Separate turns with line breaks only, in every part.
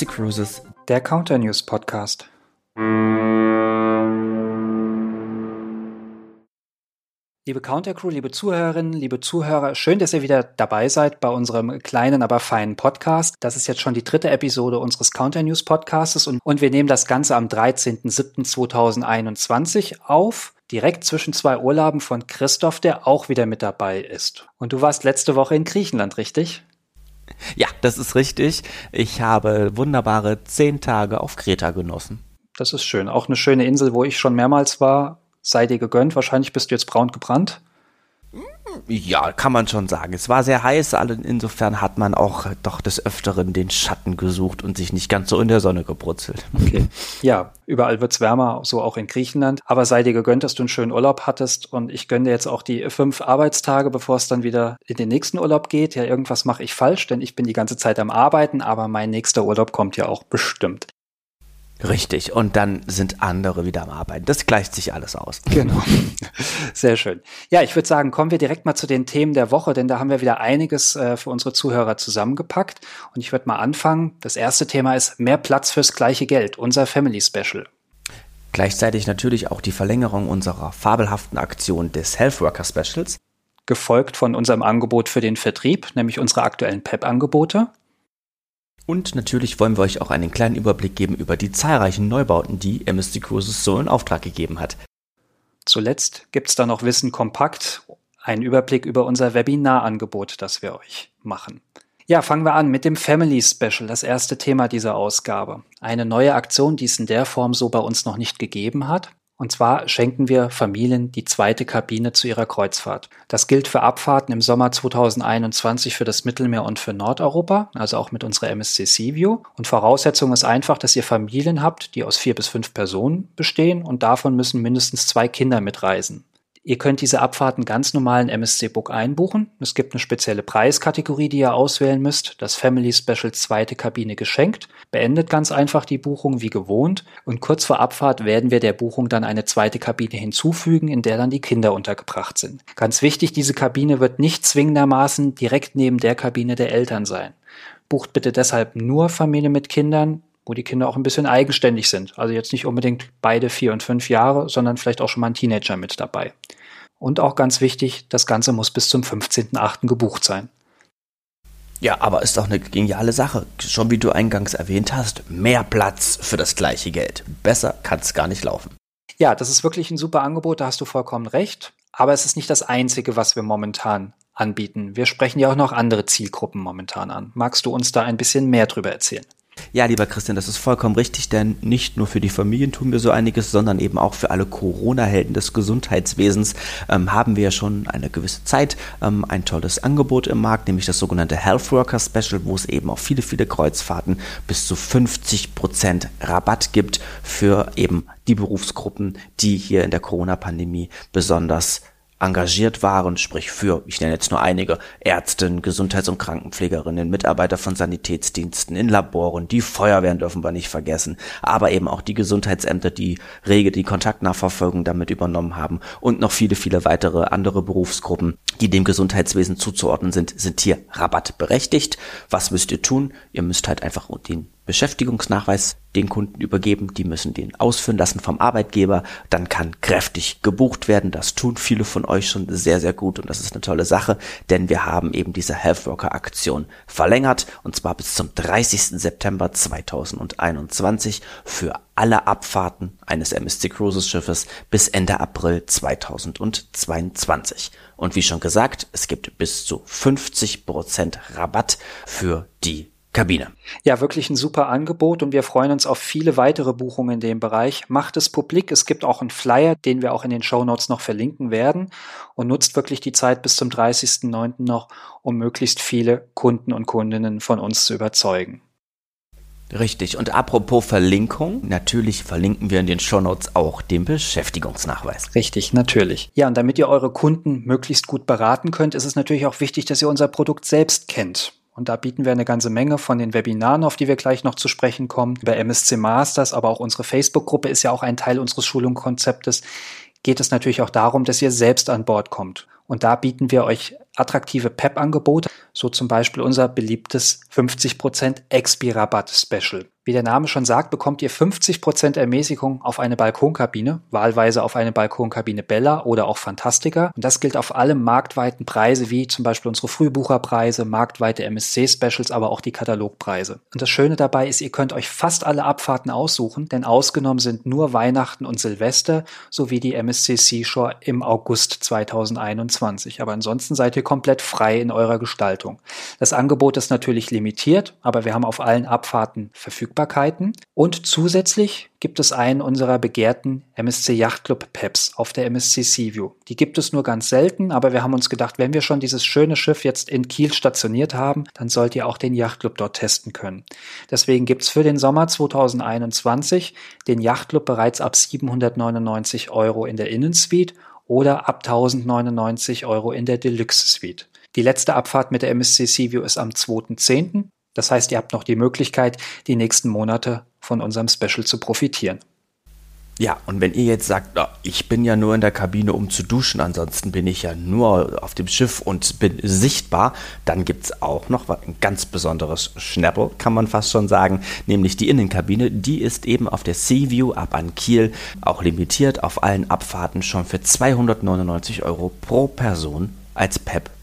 MSC Cruises,
der Counter News Podcast. Liebe Counter Crew, liebe Zuhörerinnen, liebe Zuhörer, schön, dass ihr wieder dabei seid bei unserem kleinen, aber feinen Podcast. Das ist jetzt schon die dritte Episode unseres Counter News Podcasts und, und wir nehmen das Ganze am 13.07.2021 auf direkt zwischen zwei Urlauben von Christoph, der auch wieder mit dabei ist. Und du warst letzte Woche in Griechenland, richtig?
Ja, das ist richtig. Ich habe wunderbare zehn Tage auf Kreta genossen.
Das ist schön. Auch eine schöne Insel, wo ich schon mehrmals war. Sei dir gegönnt. Wahrscheinlich bist du jetzt braun gebrannt.
Ja, kann man schon sagen. Es war sehr heiß, insofern hat man auch doch des Öfteren den Schatten gesucht und sich nicht ganz so in der Sonne gebrutzelt.
Okay. Ja, überall wird's wärmer, so auch in Griechenland. Aber sei dir gegönnt, dass du einen schönen Urlaub hattest und ich gönne dir jetzt auch die fünf Arbeitstage, bevor es dann wieder in den nächsten Urlaub geht. Ja, irgendwas mache ich falsch, denn ich bin die ganze Zeit am Arbeiten, aber mein nächster Urlaub kommt ja auch bestimmt.
Richtig, und dann sind andere wieder am Arbeiten. Das gleicht sich alles aus.
Genau. Sehr schön. Ja, ich würde sagen, kommen wir direkt mal zu den Themen der Woche, denn da haben wir wieder einiges äh, für unsere Zuhörer zusammengepackt. Und ich würde mal anfangen. Das erste Thema ist mehr Platz fürs gleiche Geld, unser Family Special.
Gleichzeitig natürlich auch die Verlängerung unserer fabelhaften Aktion des Health Worker Specials.
Gefolgt von unserem Angebot für den Vertrieb, nämlich unsere aktuellen PEP-Angebote.
Und natürlich wollen wir euch auch einen kleinen Überblick geben über die zahlreichen Neubauten, die MSD Cruises so in Auftrag gegeben hat.
Zuletzt gibt's da noch Wissen kompakt, einen Überblick über unser Webinarangebot, das wir euch machen. Ja, fangen wir an mit dem Family Special, das erste Thema dieser Ausgabe. Eine neue Aktion, die es in der Form so bei uns noch nicht gegeben hat. Und zwar schenken wir Familien die zweite Kabine zu ihrer Kreuzfahrt. Das gilt für Abfahrten im Sommer 2021 für das Mittelmeer und für Nordeuropa, also auch mit unserer MSC Seaview. Und Voraussetzung ist einfach, dass ihr Familien habt, die aus vier bis fünf Personen bestehen und davon müssen mindestens zwei Kinder mitreisen. Ihr könnt diese Abfahrten ganz normal in MSC Book einbuchen. Es gibt eine spezielle Preiskategorie, die ihr auswählen müsst. Das Family Special zweite Kabine geschenkt. Beendet ganz einfach die Buchung wie gewohnt. Und kurz vor Abfahrt werden wir der Buchung dann eine zweite Kabine hinzufügen, in der dann die Kinder untergebracht sind. Ganz wichtig, diese Kabine wird nicht zwingendermaßen direkt neben der Kabine der Eltern sein. Bucht bitte deshalb nur Familie mit Kindern, wo die Kinder auch ein bisschen eigenständig sind. Also jetzt nicht unbedingt beide vier und fünf Jahre, sondern vielleicht auch schon mal ein Teenager mit dabei. Und auch ganz wichtig, das Ganze muss bis zum 15.8. gebucht sein.
Ja, aber ist doch eine geniale Sache. Schon wie du eingangs erwähnt hast, mehr Platz für das gleiche Geld. Besser kann es gar nicht laufen.
Ja, das ist wirklich ein super Angebot, da hast du vollkommen recht. Aber es ist nicht das Einzige, was wir momentan anbieten. Wir sprechen ja auch noch andere Zielgruppen momentan an. Magst du uns da ein bisschen mehr drüber erzählen?
Ja, lieber Christian, das ist vollkommen richtig, denn nicht nur für die Familien tun wir so einiges, sondern eben auch für alle Corona-Helden des Gesundheitswesens ähm, haben wir ja schon eine gewisse Zeit ähm, ein tolles Angebot im Markt, nämlich das sogenannte Health Worker Special, wo es eben auf viele, viele Kreuzfahrten bis zu 50 Prozent Rabatt gibt für eben die Berufsgruppen, die hier in der Corona-Pandemie besonders engagiert waren, sprich für, ich nenne jetzt nur einige, Ärzte, Gesundheits- und Krankenpflegerinnen, Mitarbeiter von Sanitätsdiensten, in Laboren, die Feuerwehren dürfen wir nicht vergessen, aber eben auch die Gesundheitsämter, die rege die Kontaktnachverfolgung damit übernommen haben und noch viele, viele weitere andere Berufsgruppen, die dem Gesundheitswesen zuzuordnen sind, sind hier rabattberechtigt. Was müsst ihr tun? Ihr müsst halt einfach den Beschäftigungsnachweis den Kunden übergeben, die müssen den ausführen lassen vom Arbeitgeber, dann kann kräftig gebucht werden. Das tun viele von euch schon sehr, sehr gut und das ist eine tolle Sache, denn wir haben eben diese Healthworker Aktion verlängert und zwar bis zum 30. September 2021 für alle Abfahrten eines MSC Cruises Schiffes bis Ende April 2022. Und wie schon gesagt, es gibt bis zu 50 Prozent Rabatt für die Kabine.
Ja, wirklich ein super Angebot und wir freuen uns auf viele weitere Buchungen in dem Bereich. Macht es publik. Es gibt auch einen Flyer, den wir auch in den Show Notes noch verlinken werden und nutzt wirklich die Zeit bis zum 30.09. noch, um möglichst viele Kunden und Kundinnen von uns zu überzeugen.
Richtig. Und apropos Verlinkung, natürlich verlinken wir in den Shownotes auch den Beschäftigungsnachweis.
Richtig, natürlich. Ja, und damit ihr eure Kunden möglichst gut beraten könnt, ist es natürlich auch wichtig, dass ihr unser Produkt selbst kennt. Und da bieten wir eine ganze Menge von den Webinaren, auf die wir gleich noch zu sprechen kommen, über MSC Masters, aber auch unsere Facebook-Gruppe ist ja auch ein Teil unseres Schulungskonzeptes. Geht es natürlich auch darum, dass ihr selbst an Bord kommt. Und da bieten wir euch attraktive PEP-Angebote, so zum Beispiel unser beliebtes 50% Expi-Rabatt-Special. Wie der Name schon sagt, bekommt ihr 50% Ermäßigung auf eine Balkonkabine, wahlweise auf eine Balkonkabine Bella oder auch Fantastica. Und das gilt auf alle marktweiten Preise, wie zum Beispiel unsere Frühbucherpreise, marktweite MSC-Specials, aber auch die Katalogpreise. Und das Schöne dabei ist, ihr könnt euch fast alle Abfahrten aussuchen, denn ausgenommen sind nur Weihnachten und Silvester sowie die MSC Seashore im August 2021. Aber ansonsten seid ihr komplett frei in eurer Gestaltung. Das Angebot ist natürlich limitiert, aber wir haben auf allen Abfahrten verfügbar Verfügbarkeiten. Und zusätzlich gibt es einen unserer begehrten MSC Yachtclub PEPs auf der MSC Seaview. Die gibt es nur ganz selten, aber wir haben uns gedacht, wenn wir schon dieses schöne Schiff jetzt in Kiel stationiert haben, dann sollt ihr auch den Yachtclub dort testen können. Deswegen gibt es für den Sommer 2021 den Yachtclub bereits ab 799 Euro in der Innensuite oder ab 1099 Euro in der Deluxe Suite. Die letzte Abfahrt mit der MSC Seaview ist am 2.10. Das heißt, ihr habt noch die Möglichkeit, die nächsten Monate von unserem Special zu profitieren.
Ja, und wenn ihr jetzt sagt, ich bin ja nur in der Kabine, um zu duschen, ansonsten bin ich ja nur auf dem Schiff und bin sichtbar, dann gibt es auch noch ein ganz besonderes Schnäppel, kann man fast schon sagen, nämlich die Innenkabine. Die ist eben auf der Seaview ab an Kiel auch limitiert auf allen Abfahrten schon für 299 Euro pro Person als PEP buchbar.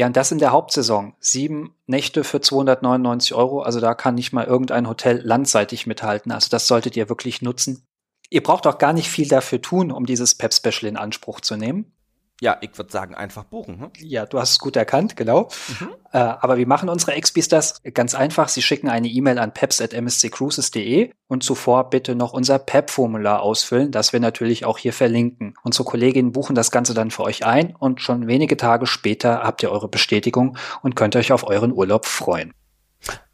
Ja, und das in der Hauptsaison. Sieben Nächte für 299 Euro. Also da kann nicht mal irgendein Hotel landseitig mithalten. Also das solltet ihr wirklich nutzen. Ihr braucht auch gar nicht viel dafür tun, um dieses Pep-Special in Anspruch zu nehmen.
Ja, ich würde sagen, einfach buchen. Hm?
Ja, du hast es gut erkannt, genau. Mhm. Äh, aber wie machen unsere Expis das? Ganz einfach, sie schicken eine E-Mail an peps.msccruises.de und zuvor bitte noch unser PEP-Formular ausfüllen, das wir natürlich auch hier verlinken. Unsere Kolleginnen buchen das Ganze dann für euch ein und schon wenige Tage später habt ihr eure Bestätigung und könnt euch auf euren Urlaub freuen.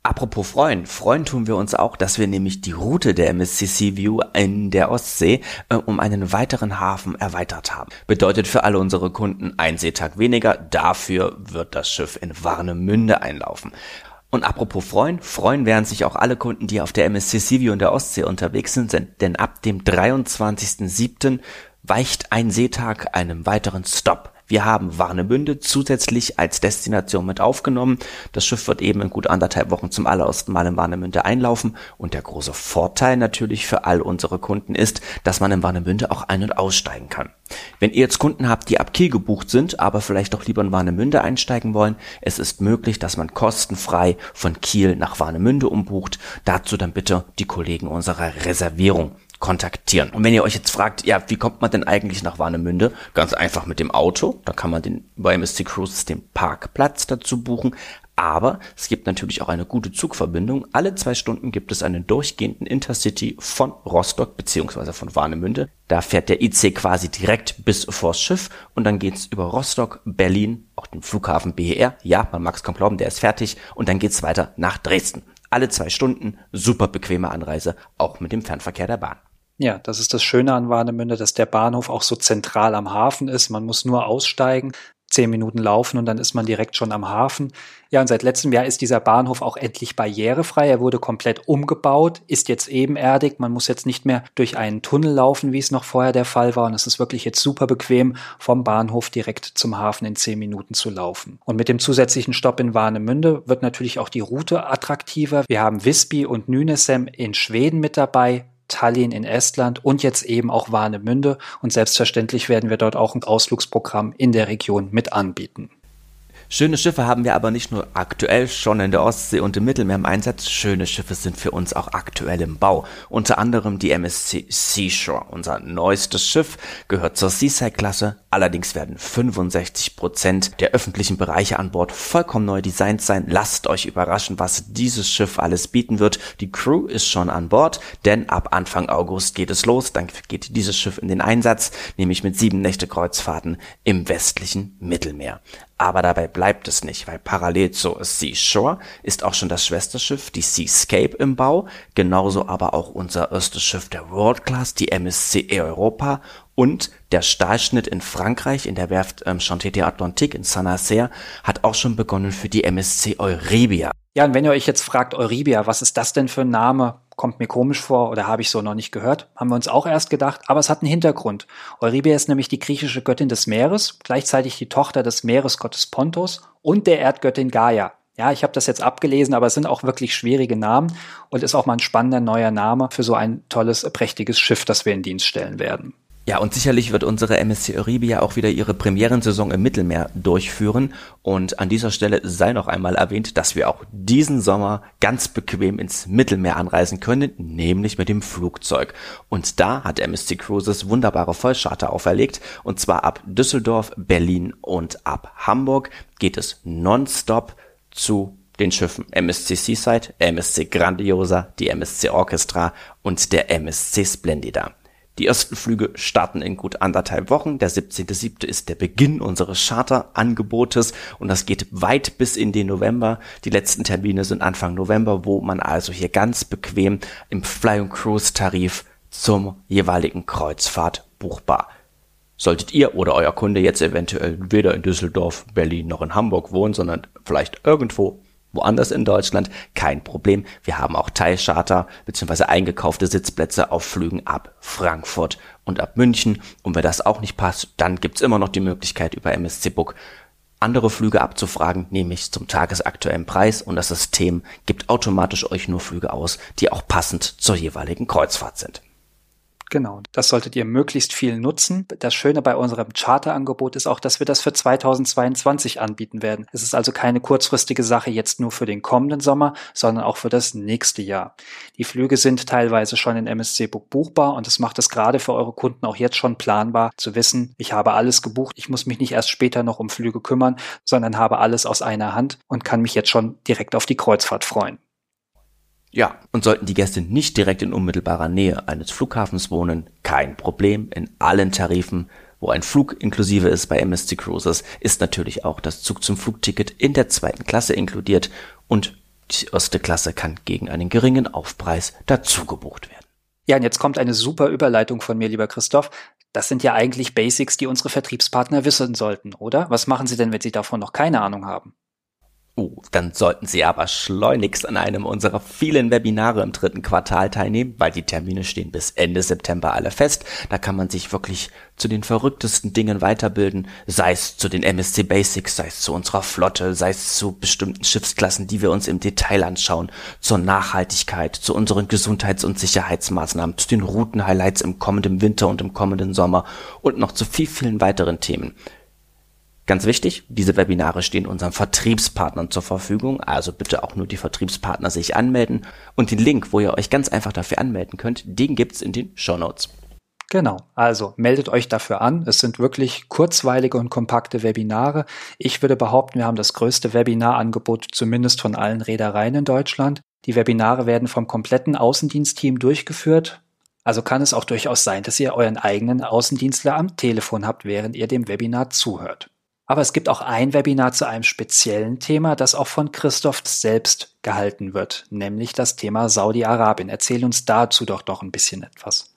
Apropos freuen, freuen tun wir uns auch, dass wir nämlich die Route der MSCC View in der Ostsee äh, um einen weiteren Hafen erweitert haben. Bedeutet für alle unsere Kunden ein Seetag weniger, dafür wird das Schiff in Warnemünde einlaufen. Und apropos freuen, freuen werden sich auch alle Kunden, die auf der MSC View in der Ostsee unterwegs sind, denn ab dem 23.07. weicht ein Seetag einem weiteren Stop wir haben Warnemünde zusätzlich als Destination mit aufgenommen. Das Schiff wird eben in gut anderthalb Wochen zum allerersten Mal in Warnemünde einlaufen. Und der große Vorteil natürlich für all unsere Kunden ist, dass man in Warnemünde auch ein- und aussteigen kann. Wenn ihr jetzt Kunden habt, die ab Kiel gebucht sind, aber vielleicht doch lieber in Warnemünde einsteigen wollen, es ist möglich, dass man kostenfrei von Kiel nach Warnemünde umbucht. Dazu dann bitte die Kollegen unserer Reservierung kontaktieren. Und wenn ihr euch jetzt fragt, ja, wie kommt man denn eigentlich nach Warnemünde? Ganz einfach mit dem Auto. Da kann man den bei MSC Cruises den Parkplatz dazu buchen. Aber es gibt natürlich auch eine gute Zugverbindung. Alle zwei Stunden gibt es einen durchgehenden Intercity von Rostock beziehungsweise von Warnemünde. Da fährt der IC quasi direkt bis vors Schiff und dann geht's über Rostock, Berlin, auch den Flughafen BER. Ja, man mag es kaum glauben, der ist fertig. Und dann geht's weiter nach Dresden. Alle zwei Stunden, super bequeme Anreise, auch mit dem Fernverkehr der Bahn.
Ja, das ist das Schöne an Warnemünde, dass der Bahnhof auch so zentral am Hafen ist. Man muss nur aussteigen, zehn Minuten laufen und dann ist man direkt schon am Hafen. Ja, und seit letztem Jahr ist dieser Bahnhof auch endlich barrierefrei. Er wurde komplett umgebaut, ist jetzt ebenerdig. Man muss jetzt nicht mehr durch einen Tunnel laufen, wie es noch vorher der Fall war. Und es ist wirklich jetzt super bequem, vom Bahnhof direkt zum Hafen in zehn Minuten zu laufen. Und mit dem zusätzlichen Stopp in Warnemünde wird natürlich auch die Route attraktiver. Wir haben Visby und Nynäshamn in Schweden mit dabei. Tallinn in Estland und jetzt eben auch Warnemünde. Und selbstverständlich werden wir dort auch ein Ausflugsprogramm in der Region mit anbieten.
Schöne Schiffe haben wir aber nicht nur aktuell schon in der Ostsee und im Mittelmeer im Einsatz. Schöne Schiffe sind für uns auch aktuell im Bau. Unter anderem die MSC Seashore. Unser neuestes Schiff gehört zur Seaside-Klasse. Allerdings werden 65 Prozent der öffentlichen Bereiche an Bord vollkommen neu designt sein. Lasst euch überraschen, was dieses Schiff alles bieten wird. Die Crew ist schon an Bord, denn ab Anfang August geht es los. Dann geht dieses Schiff in den Einsatz, nämlich mit sieben Nächte Kreuzfahrten im westlichen Mittelmeer. Aber dabei bleibt es nicht, weil parallel zur Seashore ist auch schon das Schwesterschiff, die Seascape im Bau, genauso aber auch unser erstes Schiff der World Class, die MSC Europa und der Stahlschnitt in Frankreich in der Werft ähm, Chantier Atlantique in Saint-Nazaire hat auch schon begonnen für die MSC Euribia.
Ja, und wenn ihr euch jetzt fragt, Euribia, was ist das denn für ein Name? kommt mir komisch vor oder habe ich so noch nicht gehört, haben wir uns auch erst gedacht, aber es hat einen Hintergrund. Eurybia ist nämlich die griechische Göttin des Meeres, gleichzeitig die Tochter des Meeresgottes Pontos und der Erdgöttin Gaia. Ja, ich habe das jetzt abgelesen, aber es sind auch wirklich schwierige Namen und ist auch mal ein spannender neuer Name für so ein tolles, prächtiges Schiff, das wir in Dienst stellen werden.
Ja, und sicherlich wird unsere MSC Euribia auch wieder ihre Premierensaison im Mittelmeer durchführen. Und an dieser Stelle sei noch einmal erwähnt, dass wir auch diesen Sommer ganz bequem ins Mittelmeer anreisen können, nämlich mit dem Flugzeug. Und da hat MSC Cruises wunderbare Vollcharter auferlegt. Und zwar ab Düsseldorf, Berlin und ab Hamburg geht es nonstop zu den Schiffen MSC Seaside, MSC Grandiosa, die MSC Orchestra und der MSC Splendida. Die ersten Flüge starten in gut anderthalb Wochen. Der 17.07. ist der Beginn unseres Charterangebotes und das geht weit bis in den November. Die letzten Termine sind Anfang November, wo man also hier ganz bequem im Fly and Cruise Tarif zum jeweiligen Kreuzfahrt buchbar. Solltet ihr oder euer Kunde jetzt eventuell weder in Düsseldorf, Berlin noch in Hamburg wohnen, sondern vielleicht irgendwo woanders in Deutschland, kein Problem. Wir haben auch Teilcharter bzw. eingekaufte Sitzplätze auf Flügen ab Frankfurt und ab München. Und wenn das auch nicht passt, dann gibt's immer noch die Möglichkeit über MSC Book andere Flüge abzufragen, nämlich zum tagesaktuellen Preis und das System gibt automatisch euch nur Flüge aus, die auch passend zur jeweiligen Kreuzfahrt sind.
Genau, das solltet ihr möglichst viel nutzen. Das Schöne bei unserem Charterangebot ist auch, dass wir das für 2022 anbieten werden. Es ist also keine kurzfristige Sache jetzt nur für den kommenden Sommer, sondern auch für das nächste Jahr. Die Flüge sind teilweise schon in MSC Book buchbar und es macht es gerade für eure Kunden auch jetzt schon planbar zu wissen, ich habe alles gebucht, ich muss mich nicht erst später noch um Flüge kümmern, sondern habe alles aus einer Hand und kann mich jetzt schon direkt auf die Kreuzfahrt freuen.
Ja, und sollten die Gäste nicht direkt in unmittelbarer Nähe eines Flughafens wohnen, kein Problem. In allen Tarifen, wo ein Flug inklusive ist bei MSC Cruises, ist natürlich auch das Zug zum Flugticket in der zweiten Klasse inkludiert und die erste Klasse kann gegen einen geringen Aufpreis dazu gebucht werden.
Ja, und jetzt kommt eine super Überleitung von mir, lieber Christoph. Das sind ja eigentlich Basics, die unsere Vertriebspartner wissen sollten, oder? Was machen sie denn, wenn sie davon noch keine Ahnung haben?
Oh, dann sollten Sie aber schleunigst an einem unserer vielen Webinare im dritten Quartal teilnehmen, weil die Termine stehen bis Ende September alle fest. Da kann man sich wirklich zu den verrücktesten Dingen weiterbilden, sei es zu den MSC Basics, sei es zu unserer Flotte, sei es zu bestimmten Schiffsklassen, die wir uns im Detail anschauen, zur Nachhaltigkeit, zu unseren Gesundheits- und Sicherheitsmaßnahmen, zu den Routenhighlights im kommenden Winter und im kommenden Sommer und noch zu viel, vielen weiteren Themen. Ganz wichtig, diese Webinare stehen unseren Vertriebspartnern zur Verfügung, also bitte auch nur die Vertriebspartner sich anmelden und den Link, wo ihr euch ganz einfach dafür anmelden könnt, den gibt's in den Show Notes.
Genau, also meldet euch dafür an. Es sind wirklich kurzweilige und kompakte Webinare. Ich würde behaupten, wir haben das größte Webinarangebot zumindest von allen Reedereien in Deutschland. Die Webinare werden vom kompletten Außendienstteam durchgeführt. Also kann es auch durchaus sein, dass ihr euren eigenen Außendienstler am Telefon habt, während ihr dem Webinar zuhört. Aber es gibt auch ein Webinar zu einem speziellen Thema, das auch von Christoph selbst gehalten wird, nämlich das Thema Saudi-Arabien. Erzähl uns dazu doch doch ein bisschen etwas.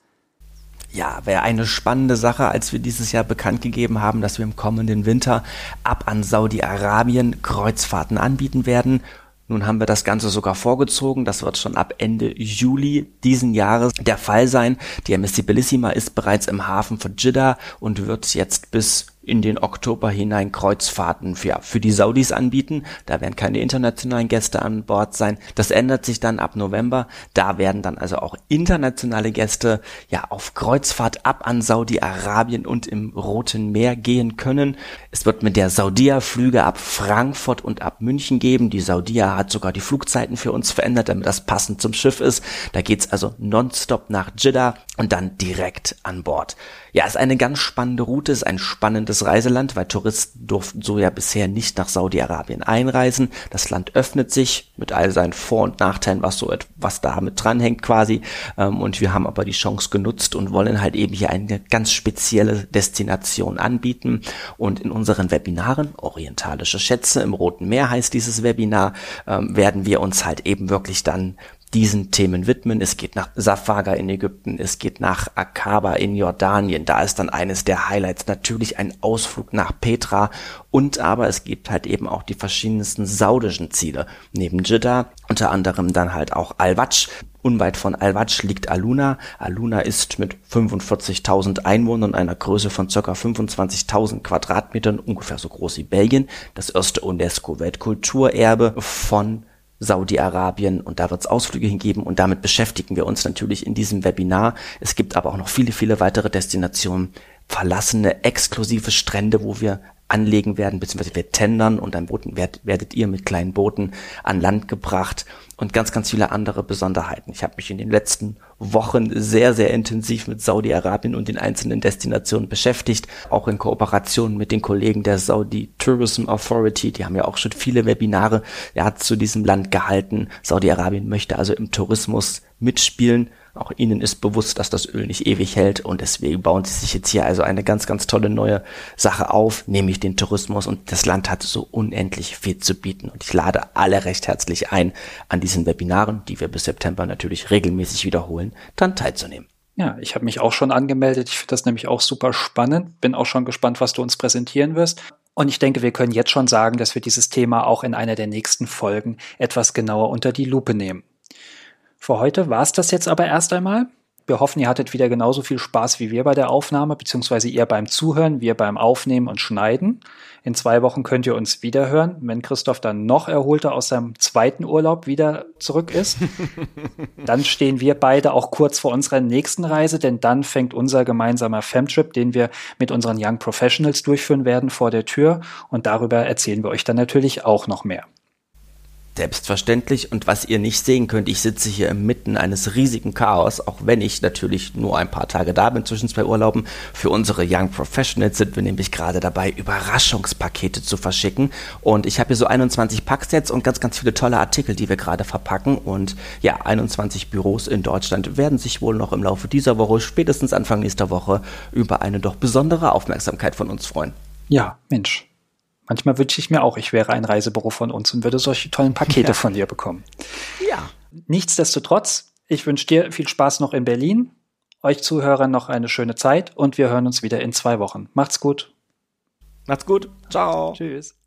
Ja, wäre eine spannende Sache, als wir dieses Jahr bekannt gegeben haben, dass wir im kommenden Winter ab an Saudi-Arabien Kreuzfahrten anbieten werden. Nun haben wir das Ganze sogar vorgezogen. Das wird schon ab Ende Juli diesen Jahres der Fall sein. Die MSC Bellissima ist bereits im Hafen von Jeddah und wird jetzt bis in den Oktober hinein Kreuzfahrten für, für die Saudis anbieten. Da werden keine internationalen Gäste an Bord sein. Das ändert sich dann ab November. Da werden dann also auch internationale Gäste ja auf Kreuzfahrt ab an Saudi-Arabien und im Roten Meer gehen können. Es wird mit der Saudia Flüge ab Frankfurt und ab München geben. Die Saudia hat sogar die Flugzeiten für uns verändert, damit das passend zum Schiff ist. Da geht's also nonstop nach Jeddah und dann direkt an Bord. Ja, ist eine ganz spannende Route, ist ein spannendes Reiseland, weil Touristen durften so ja bisher nicht nach Saudi-Arabien einreisen. Das Land öffnet sich mit all seinen Vor- und Nachteilen, was so was da mit dranhängt quasi. Ähm, und wir haben aber die Chance genutzt und wollen halt eben hier eine ganz spezielle Destination anbieten. Und in unseren Webinaren, Orientalische Schätze im Roten Meer heißt dieses Webinar, ähm, werden wir uns halt eben wirklich dann diesen Themen widmen. Es geht nach Safaga in Ägypten, es geht nach Akaba in Jordanien. Da ist dann eines der Highlights natürlich ein Ausflug nach Petra und aber es gibt halt eben auch die verschiedensten saudischen Ziele. Neben Jeddah unter anderem dann halt auch Al-Watsch. Unweit von Al-Watsch liegt Aluna. Aluna ist mit 45.000 Einwohnern einer Größe von ca. 25.000 Quadratmetern, ungefähr so groß wie Belgien, das erste UNESCO-Weltkulturerbe von Saudi-Arabien und da wird es Ausflüge hingeben und damit beschäftigen wir uns natürlich in diesem Webinar. Es gibt aber auch noch viele, viele weitere Destinationen, verlassene, exklusive Strände, wo wir anlegen werden, beziehungsweise wir tendern und dann Booten werdet, werdet ihr mit kleinen Booten an Land gebracht und ganz, ganz viele andere Besonderheiten. Ich habe mich in den letzten Wochen sehr, sehr intensiv mit Saudi-Arabien und den einzelnen Destinationen beschäftigt, auch in Kooperation mit den Kollegen der Saudi Tourism Authority. Die haben ja auch schon viele Webinare ja, zu diesem Land gehalten. Saudi-Arabien möchte also im Tourismus mitspielen auch ihnen ist bewusst, dass das Öl nicht ewig hält und deswegen bauen sie sich jetzt hier also eine ganz, ganz tolle neue Sache auf, nämlich den Tourismus und das Land hat so unendlich viel zu bieten und ich lade alle recht herzlich ein, an diesen Webinaren, die wir bis September natürlich regelmäßig wiederholen, dann teilzunehmen.
Ja, ich habe mich auch schon angemeldet. Ich finde das nämlich auch super spannend. Bin auch schon gespannt, was du uns präsentieren wirst. Und ich denke, wir können jetzt schon sagen, dass wir dieses Thema auch in einer der nächsten Folgen etwas genauer unter die Lupe nehmen. Für heute war es das jetzt aber erst einmal. Wir hoffen, ihr hattet wieder genauso viel Spaß wie wir bei der Aufnahme, beziehungsweise ihr beim Zuhören, wir beim Aufnehmen und Schneiden. In zwei Wochen könnt ihr uns wieder hören, wenn Christoph dann noch erholter aus seinem zweiten Urlaub wieder zurück ist. dann stehen wir beide auch kurz vor unserer nächsten Reise, denn dann fängt unser gemeinsamer Femtrip, den wir mit unseren Young Professionals durchführen werden, vor der Tür. Und darüber erzählen wir euch dann natürlich auch noch mehr.
Selbstverständlich. Und was ihr nicht sehen könnt, ich sitze hier inmitten eines riesigen Chaos, auch wenn ich natürlich nur ein paar Tage da bin zwischen zwei Urlauben. Für unsere Young Professionals sind wir nämlich gerade dabei, Überraschungspakete zu verschicken. Und ich habe hier so 21 Packsets und ganz, ganz viele tolle Artikel, die wir gerade verpacken. Und ja, 21 Büros in Deutschland werden sich wohl noch im Laufe dieser Woche, spätestens Anfang nächster Woche, über eine doch besondere Aufmerksamkeit von uns freuen.
Ja, Mensch. Manchmal wünsche ich mir auch, ich wäre ein Reisebüro von uns und würde solche tollen Pakete ja. von dir bekommen. Ja. Nichtsdestotrotz, ich wünsche dir viel Spaß noch in Berlin, euch Zuhörern noch eine schöne Zeit und wir hören uns wieder in zwei Wochen. Macht's gut.
Macht's gut. Ciao. Tschüss.